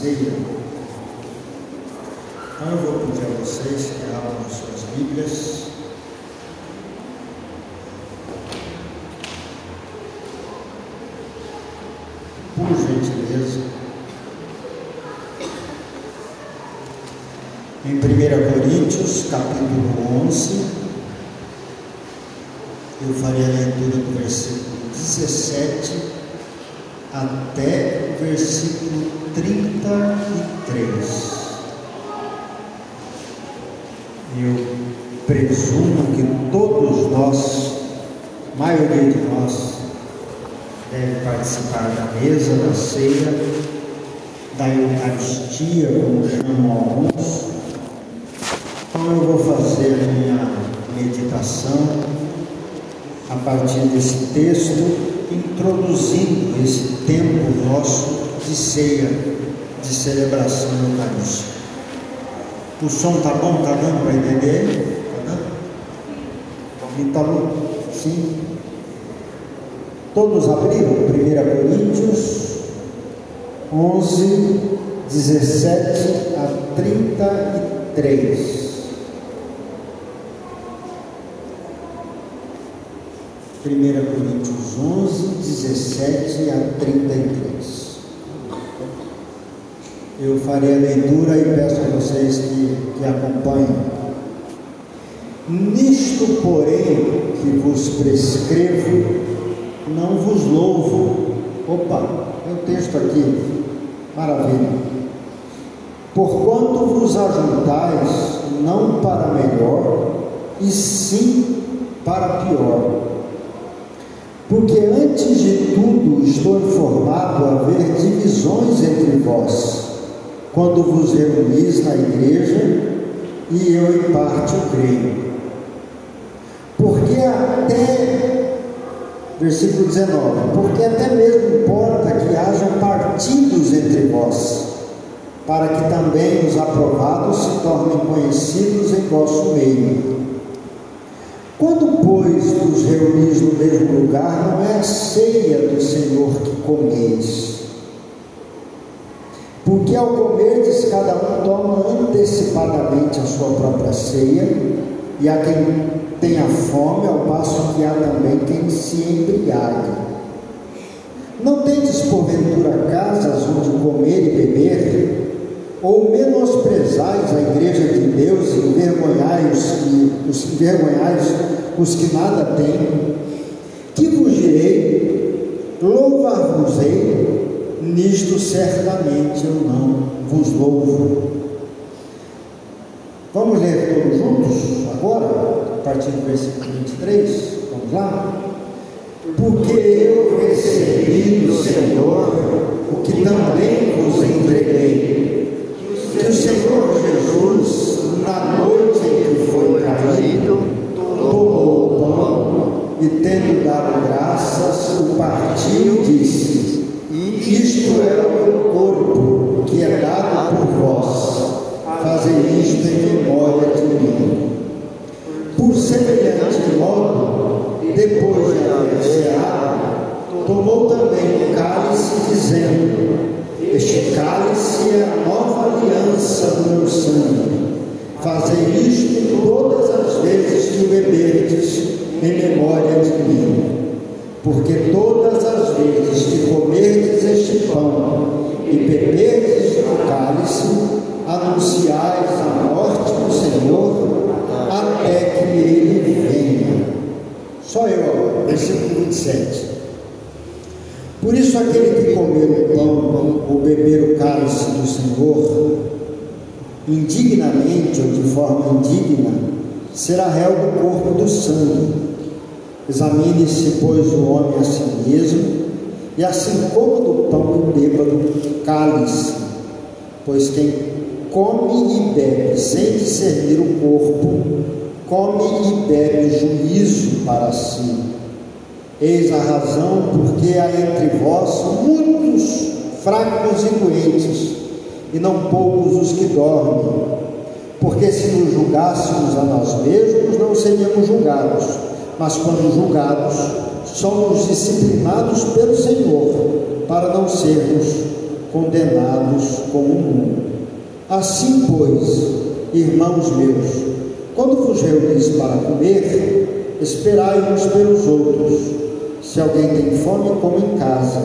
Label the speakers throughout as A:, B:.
A: ceia. Então eu vou pedir a vocês que abram suas Bíblias. Por gentileza. Em 1 Coríntios, capítulo 11, eu farei a leitura do versículo 17 até versículo 33. Eu presumo que todos nós, maioria de nós, deve participar da mesa, da ceia, da Eucaristia, como chamam alguns. Então eu vou fazer a minha meditação a partir desse texto, introduzindo esse tempo nosso de ceia, de celebração eucarística. O som tá bom? Tá dando para entender? Tá dando? Tá bom? Sim. Todos abriram 1 Coríntios 11, 17 a 33. 1 Coríntios 11, 17 a 33. Eu farei a leitura e peço a vocês que, que acompanhem. Nisto, porém, que vos prescrevo, não vos louvo. Opa, tem um texto aqui, maravilha. Porquanto vos ajuntais não para melhor, e sim para pior porque antes de tudo estou informado a haver divisões entre vós, quando vos reunis na igreja, e eu em parte creio. Porque até, versículo 19, porque até mesmo importa que haja partidos entre vós, para que também os aprovados se tornem conhecidos em vosso meio. Quando, pois, vos reunis no mesmo lugar, não é a ceia do Senhor que comeis. Porque ao comerdes, cada um toma antecipadamente a sua própria ceia, e há quem tenha fome, ao passo que há também quem se embriague. Não tendes porventura casas onde comer e beber? ou menosprezais a igreja de Deus e envergonhais os que, os, envergonhais os que nada têm, que vos direi, louvar-vos-ei, nisto certamente eu não vos louvo. Vamos ler todos juntos agora, a partir do versículo 23, vamos lá? Porque eu recebi do Senhor o que também vos entreguei que o Senhor Jesus, na noite em que foi traído, tomou o pão e, tendo dado graças, o partiu e disse: em memória de mim. Porque todas as vezes que comerdes este pão e beberdes o cálice, anunciais a morte do Senhor até que ele venha. Só eu agora, versículo 27. Por isso, aquele que comer o pão ou beber o cálice do Senhor, indignamente ou de forma indigna, será réu do corpo do sangue. Examine-se, pois, o homem a si mesmo, e assim coma do pão e beba do cálice, pois quem come e bebe sem discernir o corpo, come e bebe juízo para si. Eis a razão porque há entre vós muitos fracos e doentes, e não poucos os que dormem. Porque se nos julgássemos a nós mesmos, não seríamos julgados, mas quando julgados, somos disciplinados pelo Senhor, para não sermos condenados com o mundo. Assim, pois, irmãos meus, quando vos reunis para comer, esperai uns pelos outros. Se alguém tem fome, come em casa,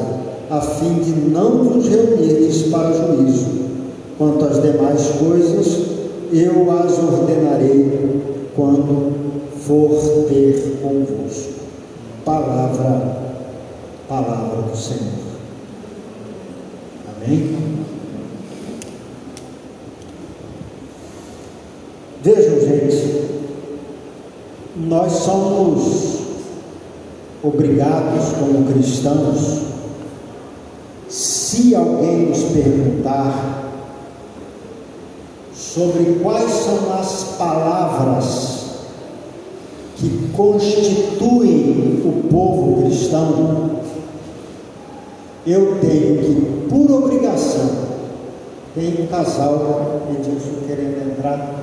A: a fim de não vos reunirdes para juízo. Quanto às demais coisas, eu as ordenarei quando for ter convosco. Palavra, palavra do Senhor. Amém? Vejam, gente, nós somos obrigados como cristãos, se alguém nos perguntar sobre quais são as palavras que constituem o povo cristão, eu tenho que, por obrigação, tem um casal, Edilson querendo entrar.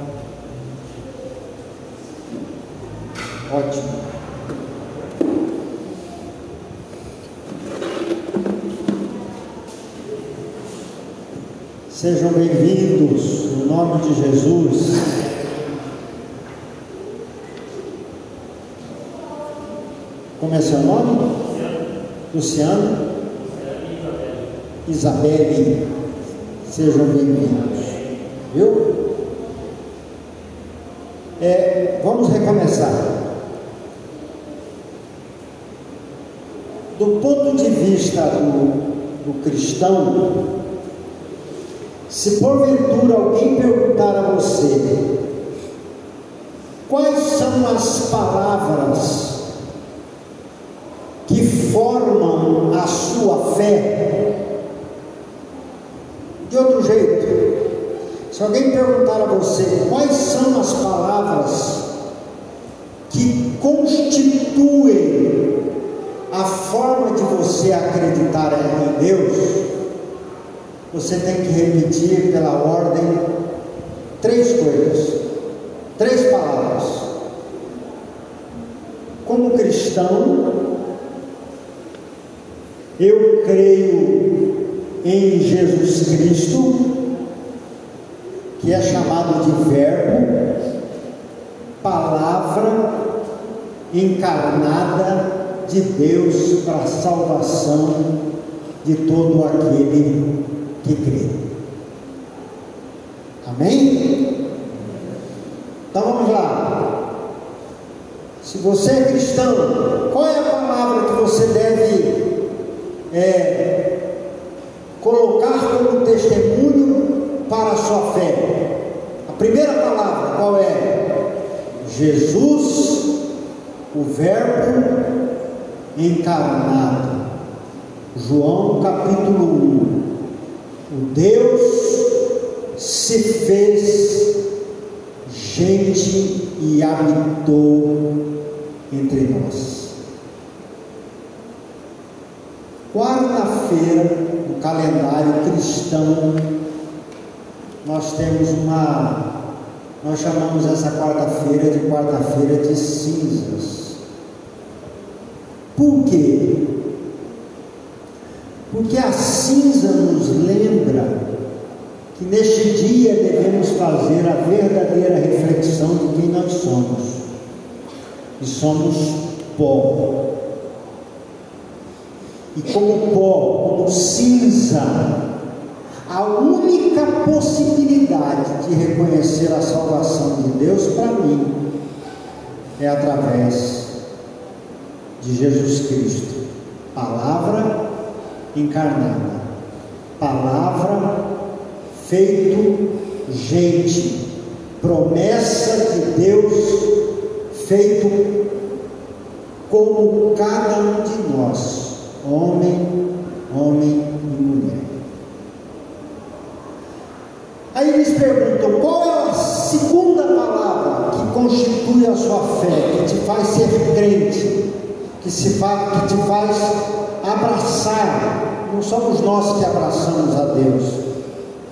A: Ótimo. Sejam bem-vindos, no nome de Jesus. Como é seu nome? Luciano? Isabelle. Sejam bem-vindos. Viu? É, vamos recomeçar. Do ponto de vista do, do cristão, se porventura alguém perguntar a você quais são as palavras formam a sua fé, de outro jeito, se alguém perguntar a você quais são as palavras que constituem a forma de você acreditar em Deus, você tem que repetir pela ordem três coisas, três palavras. Como cristão, eu creio em Jesus Cristo, que é chamado de Verbo, palavra encarnada de Deus para a salvação de todo aquele que crê. Amém? Então vamos lá. Se você é cristão, qual é a palavra que você deve é, colocar como testemunho para a sua fé? A primeira palavra qual é? Jesus, o Verbo encarnado. João capítulo 1. O Deus se fez gente e habitou entre nós. Quarta-feira, no calendário cristão, nós temos uma. Nós chamamos essa quarta-feira de quarta-feira de cinzas. Por quê? Porque a cinza nos lembra que neste dia devemos fazer a verdadeira reflexão de quem nós somos. E somos pó. E como pó, como cinza, a única possibilidade de reconhecer a salvação de Deus para mim é através de Jesus Cristo. Palavra encarnada, palavra feito gente, promessa de Deus feito como cada um de nós, homem, homem e mulher. Aí eles perguntam: qual é a segunda palavra que constitui a sua fé, que te faz ser crente, que, se faz, que te faz abraçar, não somos nós que abraçamos a Deus,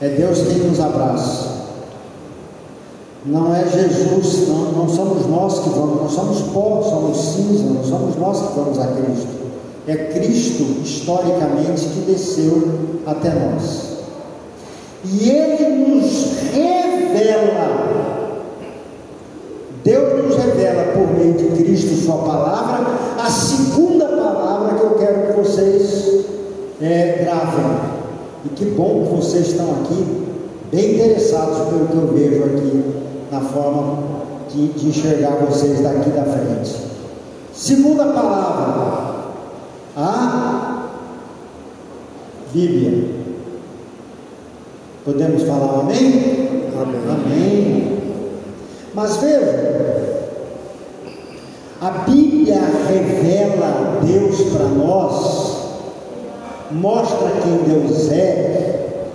A: é Deus quem nos abraça. Não é Jesus, não, não somos nós que vamos, não somos pó, somos cinza, não somos nós que vamos a Cristo. É Cristo, historicamente, que desceu até nós. E Ele nos revela, Deus nos revela por meio de Cristo, Sua palavra, a segunda palavra que eu quero que vocês é, gravem. E que bom que vocês estão aqui, bem interessados pelo que eu vejo aqui, na forma de, de enxergar vocês daqui da frente. Segunda palavra, a Bíblia. Podemos falar amém? Amém. amém. Mas veja, a Bíblia revela Deus para nós, mostra quem Deus é,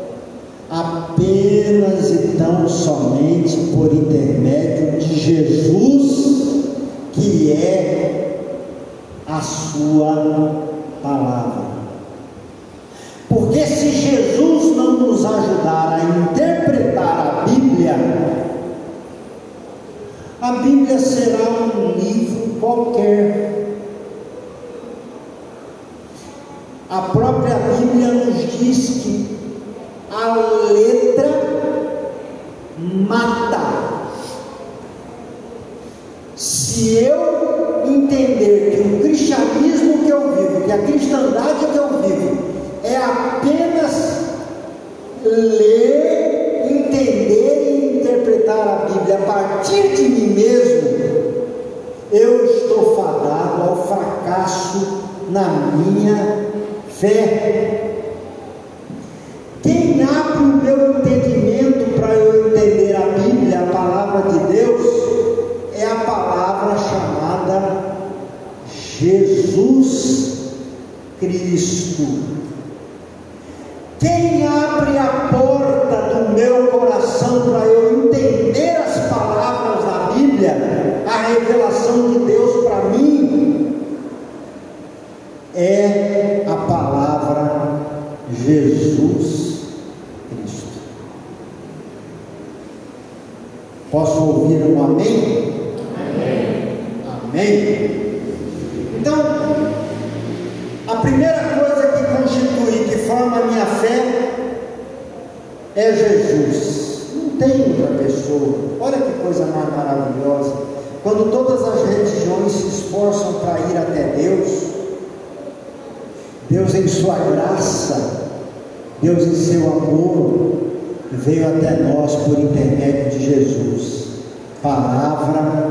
A: apenas e tão somente por intermédio de Jesus, que é a Sua palavra. Porque se Jesus não nos ajudar a interpretar a Bíblia, a Bíblia será um livro qualquer. A própria Bíblia nos diz que a letra mata. Se eu que a cristandade que eu vivo, é apenas ler, entender e interpretar a Bíblia a partir de mim mesmo, eu estou fadado ao fracasso na minha fé. Jesus Cristo. Posso ouvir um amém? Amém. Amém. Então, a primeira coisa que constitui, que forma a minha fé, é Jesus. Não tem outra pessoa. Olha que coisa mais maravilhosa. Quando todas as religiões se esforçam para ir até Deus, Deus em sua graça, Deus em seu amor, veio até nós por intermédio de Jesus. Palavra,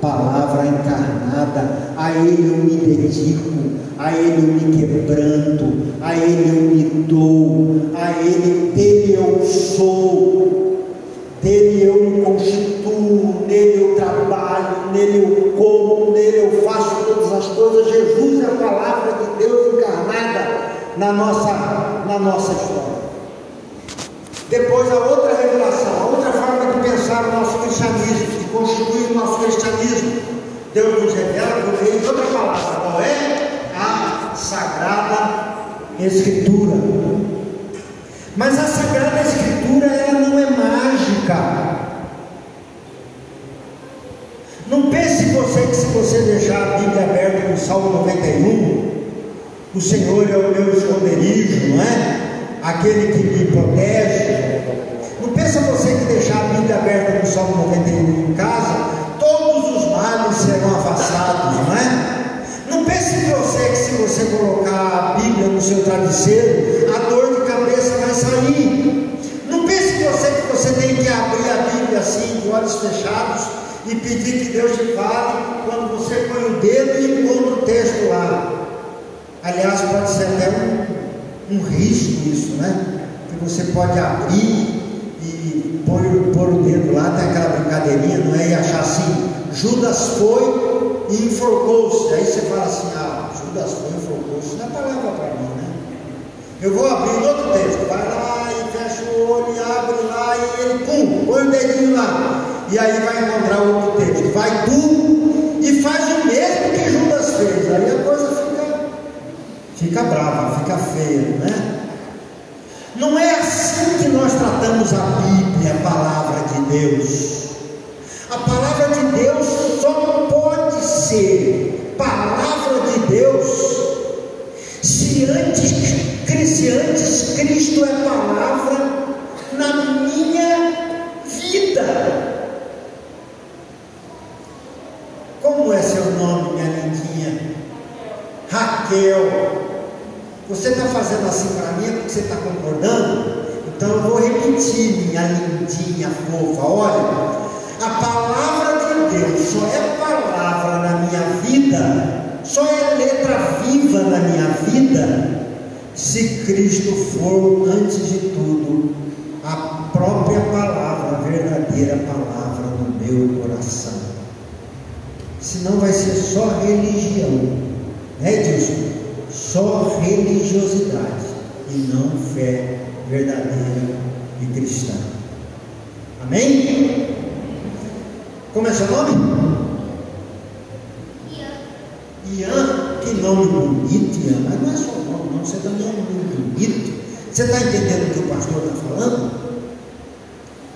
A: palavra encarnada, a Ele eu me dedico, a Ele eu me quebranto, a Ele eu me dou, a Ele, dele eu sou, dele eu me constituo, nele eu trabalho, nele eu como, nele eu faço todas as coisas. Jesus é a palavra de Deus encarnada na nossa, na nossa história. Depois a outra revelação, a outra forma de pensar o nosso cristianismo, de constituir o nosso cristianismo. Deus nos revela por meio de outra palavra, qual é? A Sagrada Escritura. Mas a Sagrada Escritura ela não é mágica. Não pense você que se você deixar a Bíblia aberta no Salmo 91, o Senhor é o meu esconderijo, não é? Aquele que me protege. Não pensa você que deixar a Bíblia aberta no Salmo 91 em casa, todos os males serão afastados, não é? Não pense você que se você colocar a Bíblia no seu travesseiro, a dor de cabeça vai sair. Não pense você que você tem que abrir a Bíblia assim, de olhos fechados, e pedir que Deus te fale quando você põe o dedo e encontra o texto lá. Aliás, pode ser até um, um risco isso, né? Que você pode abrir e pôr, pôr o dedo lá, tem aquela brincadeirinha, não é? E achar assim, Judas foi e enforcou-se. Aí você fala assim, ah, Judas foi e enforcou-se. Não é palavra para mim, né? Eu vou abrir outro texto, vai lá e fecha o olho e abre lá e ele, pum, põe o dedinho lá. E aí vai encontrar outro texto. Vai tu e faz o mesmo que Judas fez. Aí a coisa fica, fica brava, fica feia, né? Não é assim que nós tratamos a Bíblia, a palavra de Deus. A palavra de Deus só pode ser palavra de Deus vida. Como é seu nome, minha lindinha? Raquel. Você está fazendo assim para mim é porque você está concordando? Então eu vou repetir, minha lindinha fofa. Olha, a palavra de Deus só é palavra na minha vida, só é letra viva na minha vida, se Cristo for, antes de tudo, a própria palavra, a verdadeira palavra no meu coração. Senão vai ser só religião, né, Edilson? Só religiosidade e não fé verdadeira e cristã. Amém? Como é seu nome? Ian. Ian, que nome bonito, Ian. Mas não é só nome, não. Você também é um nome bonito. Você está entendendo o que o pastor está falando?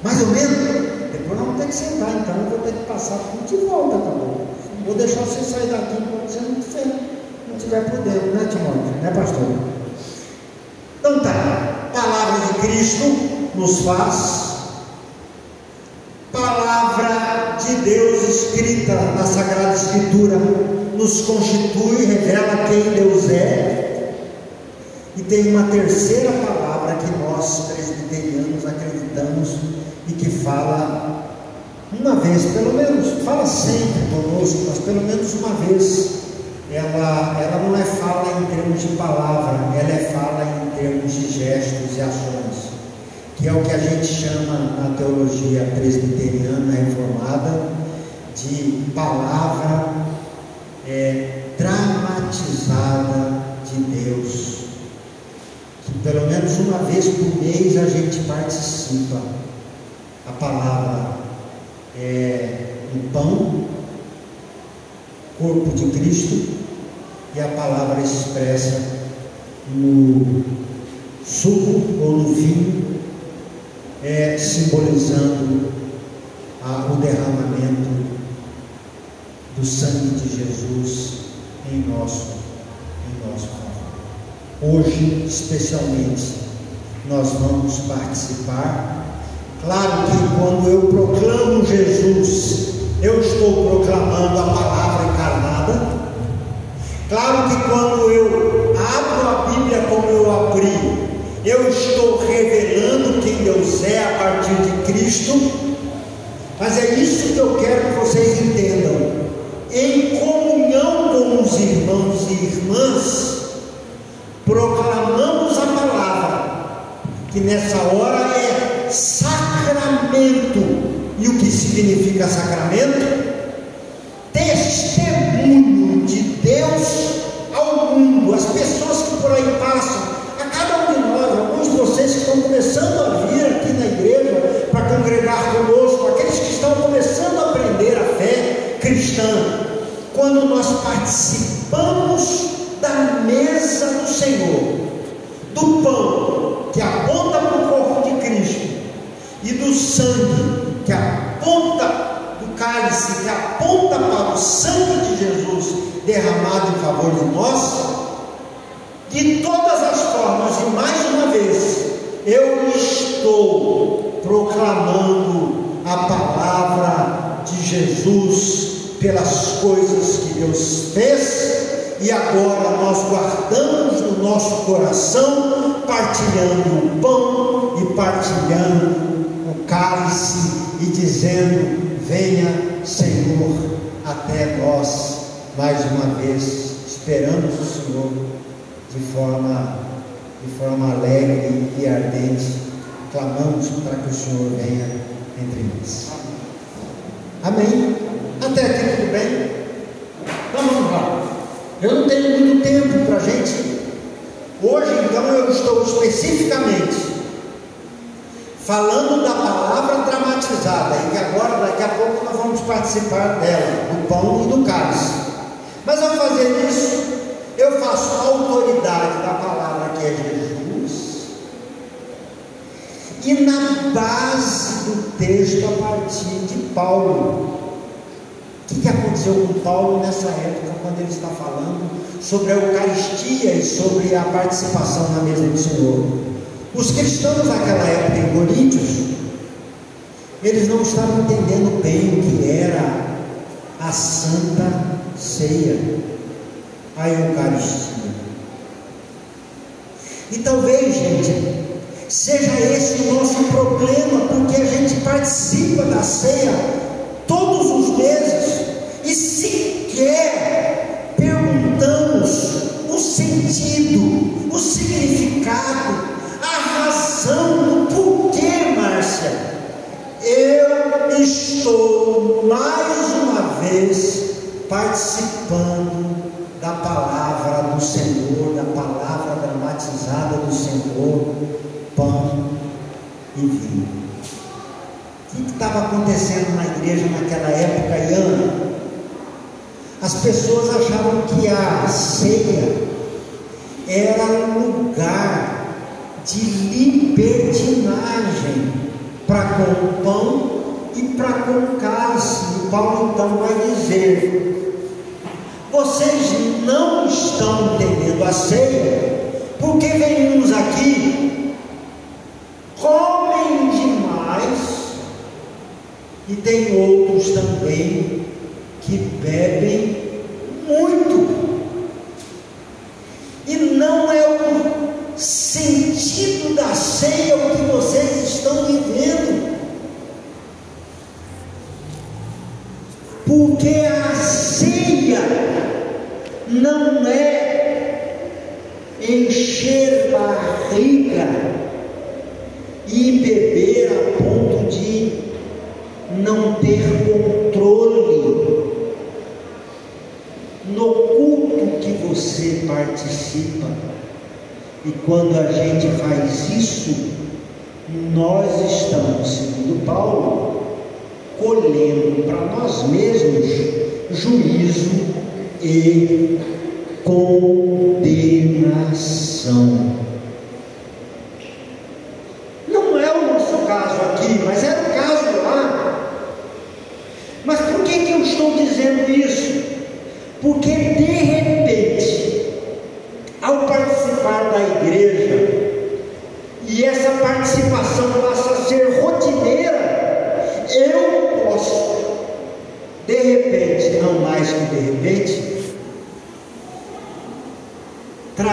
A: Mais ou menos? Depois nós vamos ter que sentar, então eu vou ter que passar tudo de volta, tá bom? Vou deixar você sair daqui enquanto você não tiver, não tiver por dentro, né, Timóteo? Né, pastor? Então tá. Palavra de Cristo nos faz. Palavra de Deus escrita na Sagrada Escritura nos constitui, revela quem Deus é. E tem uma terceira palavra que nós presbiterianos acreditamos e que fala uma vez, pelo menos, fala sempre conosco, mas pelo menos uma vez. Ela, ela não é fala em termos de palavra, ela é fala em termos de gestos e ações, que é o que a gente chama na teologia presbiteriana reformada de palavra é, dramatizada de Deus. Que pelo menos uma vez por mês a gente participa. A palavra é o pão, corpo de Cristo, e a palavra expressa no suco ou no vinho, é, simbolizando a, o derramamento do sangue de Jesus em nosso, em nosso favor. Hoje, especialmente, nós vamos participar. Claro que quando eu proclamo Jesus, eu estou proclamando a palavra. Claro que quando eu abro a Bíblia como eu abri, eu estou revelando quem Deus é a partir de Cristo. Mas é isso que eu quero que vocês entendam. Em comunhão com os irmãos e irmãs, proclamamos a palavra, que nessa hora é sacramento. E o que significa sacramento? Quando nós participamos da mesa do Senhor, do pão que aponta para o corpo de Cristo e do sangue que aponta do cálice que aponta para o sangue de Jesus derramado em favor de nós, de todas as formas, e mais uma vez, eu estou proclamando a palavra de Jesus pelas coisas que Deus fez, e agora nós guardamos no nosso coração, partilhando o pão e partilhando o cálice e dizendo: Venha, Senhor, até nós mais uma vez. Esperamos o Senhor de forma, de forma alegre e ardente. Clamamos para que o Senhor venha entre nós. Amém? Até aqui tudo bem? Vamos lá. Eu não tenho muito tempo para a gente. Hoje, então, eu estou especificamente falando da palavra dramatizada, e que agora, daqui a pouco, nós vamos participar dela, do pão e do cálice. Mas ao fazer isso, eu faço a autoridade da palavra que é Jesus, e na base do texto a partir de Paulo. O que, aconteceu com Paulo nessa época, quando ele está falando sobre a Eucaristia e sobre a participação na mesa do Senhor? Os cristãos naquela época em Coríntios Eles não estavam entendendo bem o que era a Santa Ceia, a Eucaristia. E talvez, gente, seja esse o nosso problema, porque a gente participa da ceia todos os meses pessoas achavam que a ceia era um lugar de libertinagem para com o pão e para com o cálice. Paulo então vai dizer: vocês não estão entendendo a ceia, porque vem uns aqui, comem demais, e tem outros também que bebem muito. E não é o ceia o que vocês estão vivendo. Porque a ceia não é encher barriga e beber a ponto de não ter controle no culto que você participa. E quando a gente faz isso, nós estamos, segundo Paulo, colhendo para nós mesmos juízo e condenação. Não é o nosso caso aqui, mas era o caso lá. Mas por que, que eu estou dizendo isso? Porque de repente, ao participar da igreja, e essa participação passa a ser rotineira, eu posso, de repente, não mais que de repente,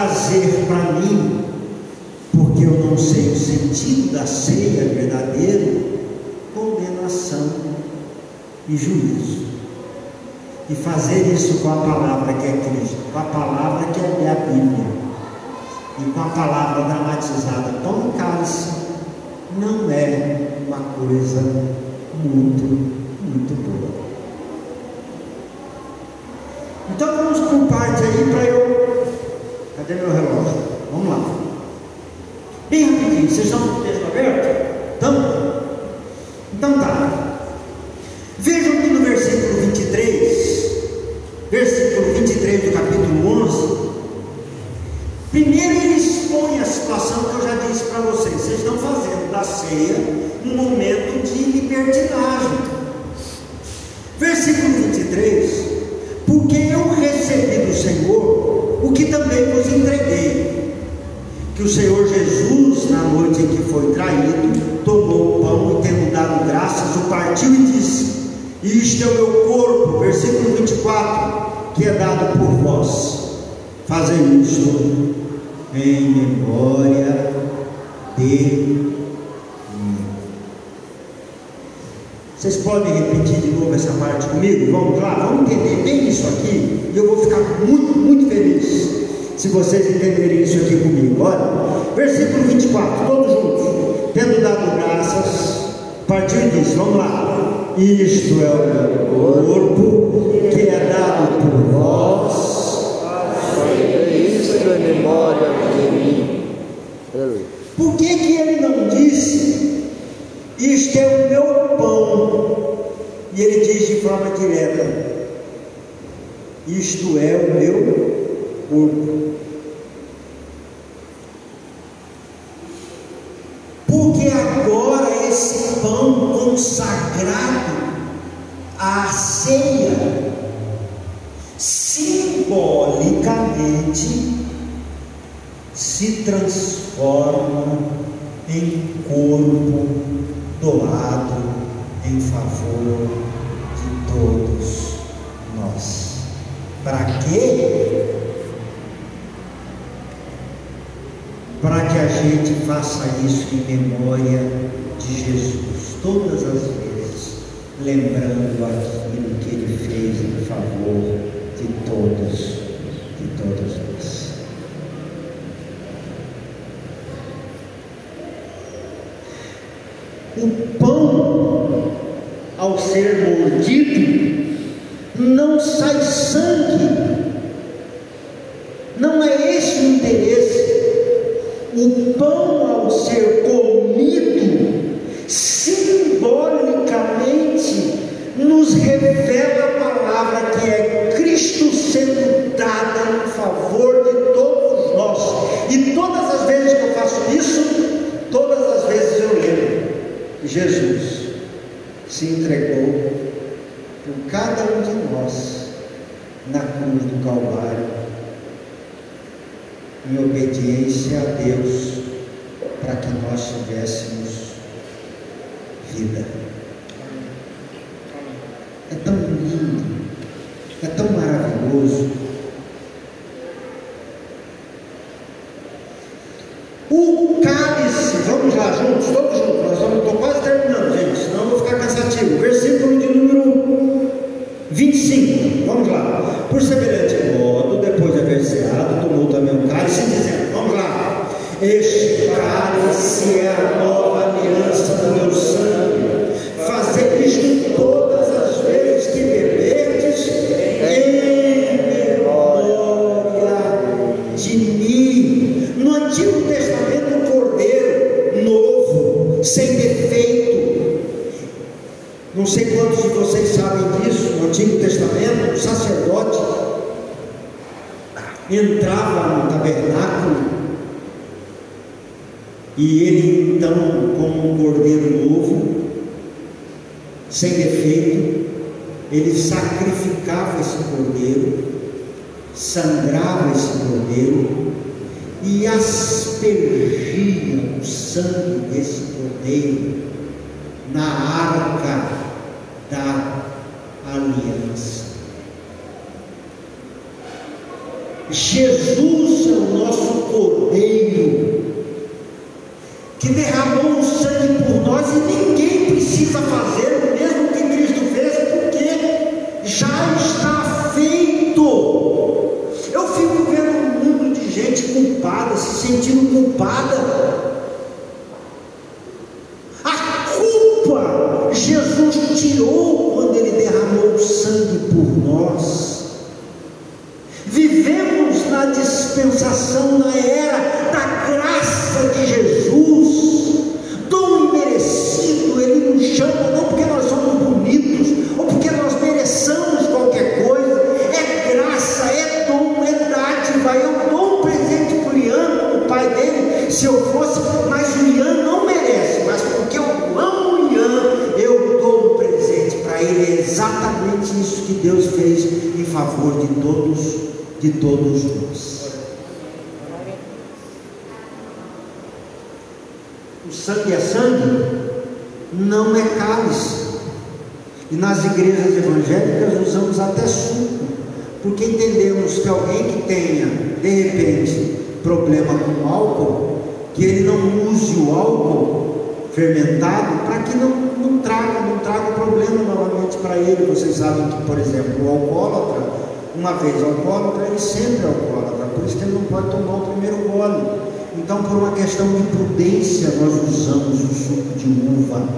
A: trazer para mim, porque eu não sei o sentido da ceia verdadeira, condenação e juízo. E fazer isso com a palavra que é Cristo, com a palavra que é a Bíblia, e com a palavra dramatizada, pão e cálice, não é uma coisa muito, muito boa. Então vamos por parte aí para eu. Cadê meu relógio? Vamos lá. Bem rapidinho, vocês estão com o texto aberto? Estão? Então tá. Vejam que no versículo 23, versículo 23 do capítulo 11, primeiro ele expõe a situação que eu já disse para vocês. Vocês estão fazendo da ceia um momento de libertinagem. Versículo 23, porque eu recebi do Senhor o que também vos entreguei, que o Senhor Jesus, na noite em que foi traído, tomou o pão e tendo dado graças, o partiu e disse: Isto é o meu corpo, versículo 24, que é dado por vós. Fazei isto em memória de mim. Vocês podem repetir de novo essa parte comigo? Vamos lá, vamos entender bem isso aqui. E eu vou ficar muito, muito feliz se vocês entenderem isso aqui comigo. Olha, versículo 24, todos juntos. Tendo dado graças, partiu e disse: Vamos lá. Isto é o meu corpo que é dado por vós.
B: Isso é memória de mim.
A: Por que, que ele não disse, isto é o meu pão? E ele diz de forma direta, isto é o meu corpo. Porque agora esse pão consagrado à ceia, simbolicamente, se transforma em corpo doado em favor de todos nós. Para quê? Para que a gente faça isso em memória de Jesus, todas as vezes, lembrando aquilo que ele fez em favor de todos, de todos nós. O pão, ao ser mordido, não sai sangue. Não é esse o interesse. O pão, ao ser comido, simbolicamente nos revela a palavra que é Cristo sendo dada em favor de todos nós. E todas as vezes que eu faço isso, todas as vezes eu lembro: Jesus se entregou por cada um de nós na cruz do Calvário, em obediência a Deus, para que nós tivéssemos vida. É tão lindo, é tão maravilhoso. O cálice, vamos lá juntos, todos o sangue desse cordeiro na arca da aliança. Jesus é o nosso cordeiro que derramou o sangue por nós e ninguém precisa fazer o mesmo que Cristo fez, porque já está feito. Eu fico vendo um mundo de gente culpada, se sentindo culpada. De todos nós. O sangue é sangue? Não é cálice. E nas igrejas evangélicas usamos até suco, porque entendemos que alguém que tenha, de repente, problema com álcool, que ele não use o álcool fermentado para que não, não traga, não traga problema novamente para ele. Vocês sabem que, por exemplo, o alcoólatra, uma vez alcoólatra, ele sempre é alcoólatra, por isso que ele não pode tomar o primeiro gole. Então, por uma questão de prudência, nós usamos o suco de uva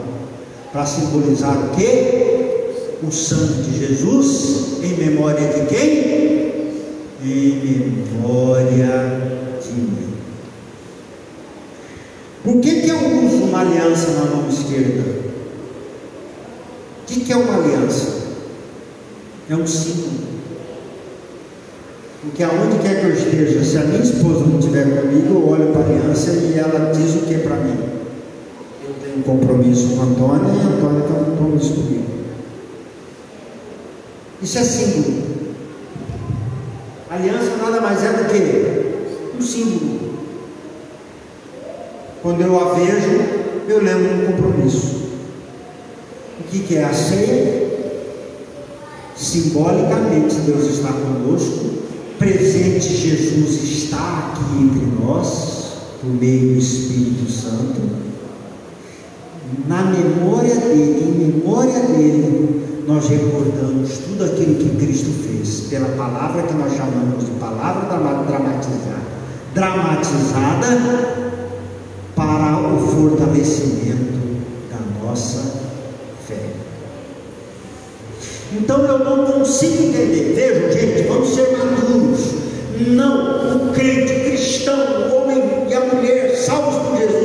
A: para simbolizar o quê? O sangue de Jesus, em memória de quem? Em memória de mim. Por que, que eu uso uma aliança na mão esquerda? O que, que é uma aliança? É um símbolo. Porque aonde quer que eu esteja, se a minha esposa não estiver comigo, eu olho para a aliança e ela diz o que para mim? Eu tenho um compromisso com a Antônia e a Antônia tem um compromisso comigo. Isso é símbolo. Aliança nada mais é do que um símbolo. Quando eu a vejo, eu lembro um compromisso. O que, que é a ceia? Simbolicamente, Deus está conosco, presente Jesus está aqui entre nós, por meio do Espírito Santo. Na memória dele, em memória dele, nós recordamos tudo aquilo que Cristo fez, pela palavra que nós chamamos de palavra dramatizada, dramatizada para o fortalecimento da nossa fé. Então eu não consigo entender. Vejam, gente, vamos ser maduros. Não, o crente cristão, o homem e a mulher salvos por Jesus,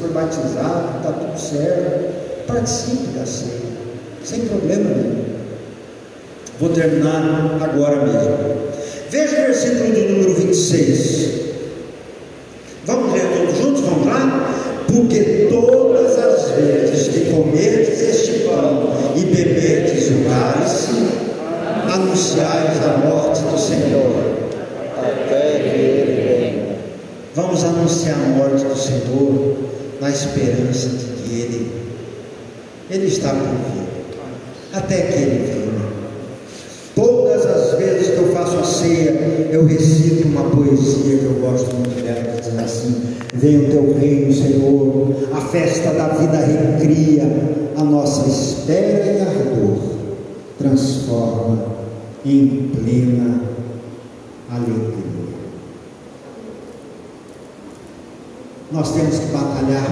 A: Foi batizado, está tudo certo. Participe da ceia, sem problema nenhum. Vou terminar agora mesmo. Veja o versículo do número 26. Vamos ler todos juntos? Vamos lá? Porque todas as vezes que comerdes este pão e beberdes o cálice, anunciais a morte do Senhor
B: até que ele venha.
A: Vamos anunciar a morte do Senhor esperança de que Ele, Ele está por vir, até que Ele venha. Todas as vezes que eu faço a ceia, eu recito uma poesia que eu gosto muito dela, que diz assim: Venha o teu reino, Senhor, a festa da vida recria, a nossa espera e ardor transforma em plena alegria. Nós temos que batalhar